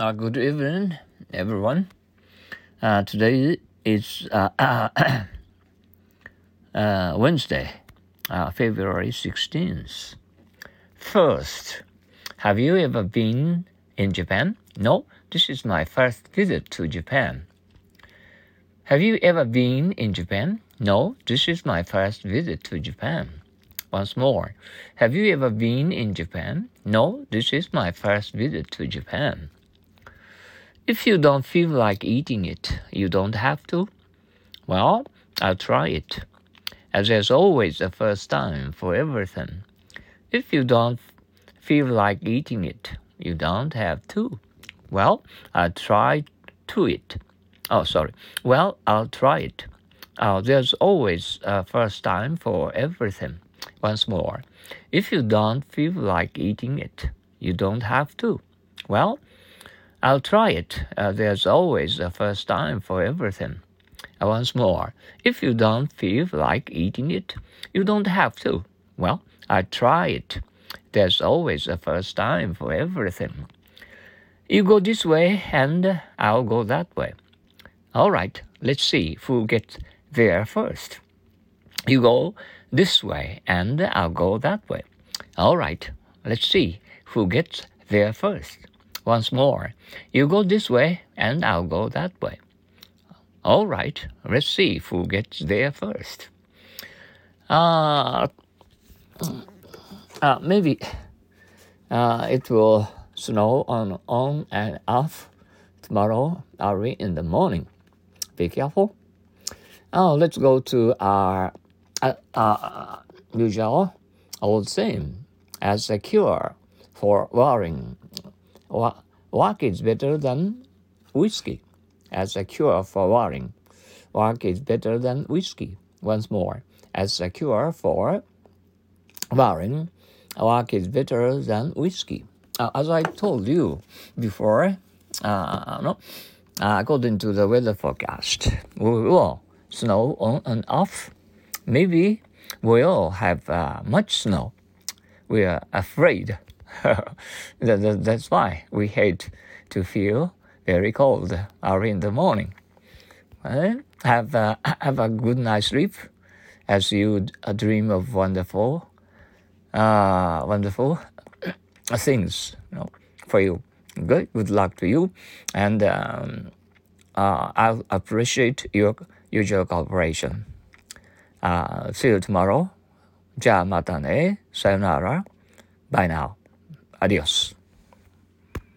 Uh, good evening, everyone. Uh, today is uh, uh, Wednesday, uh, February 16th. First, have you ever been in Japan? No, this is my first visit to Japan. Have you ever been in Japan? No, this is my first visit to Japan. Once more, have you ever been in Japan? No, this is my first visit to Japan. If you don't feel like eating it, you don't have to. Well, I'll try it. As there's always a first time for everything. If you don't feel like eating it, you don't have to. Well, I'll try to it. Oh, sorry. Well, I'll try it. Uh, there's always a first time for everything. Once more, if you don't feel like eating it, you don't have to. Well, I'll try it. Uh, there's always a first time for everything. Uh, once more, if you don't feel like eating it, you don't have to. Well, I'll try it. There's always a first time for everything. You go this way and I'll go that way. All right, let's see who gets there first. You go this way and I'll go that way. All right, let's see who gets there first once more. You go this way, and I'll go that way. All right, let's see who gets there first. Uh, uh maybe uh, it will snow on on and off tomorrow early in the morning. Be careful. Oh, let's go to our uh, uh, usual old saying as a cure for worrying Work is better than whiskey as a cure for worrying. Work is better than whiskey. Once more, as a cure for worrying, work is better than whiskey. Uh, as I told you before, uh, no, uh, according to the weather forecast, we will snow on and off. Maybe we'll have uh, much snow. We are afraid That's why we hate to feel very cold early in the morning. Well, have a, have a good night's sleep as you uh, dream of wonderful, uh, wonderful things you know, for you. Good, good luck to you, and um, uh, I'll appreciate your usual cooperation. Uh, see you tomorrow. Ja matane, sayonara, bye now. Adiós.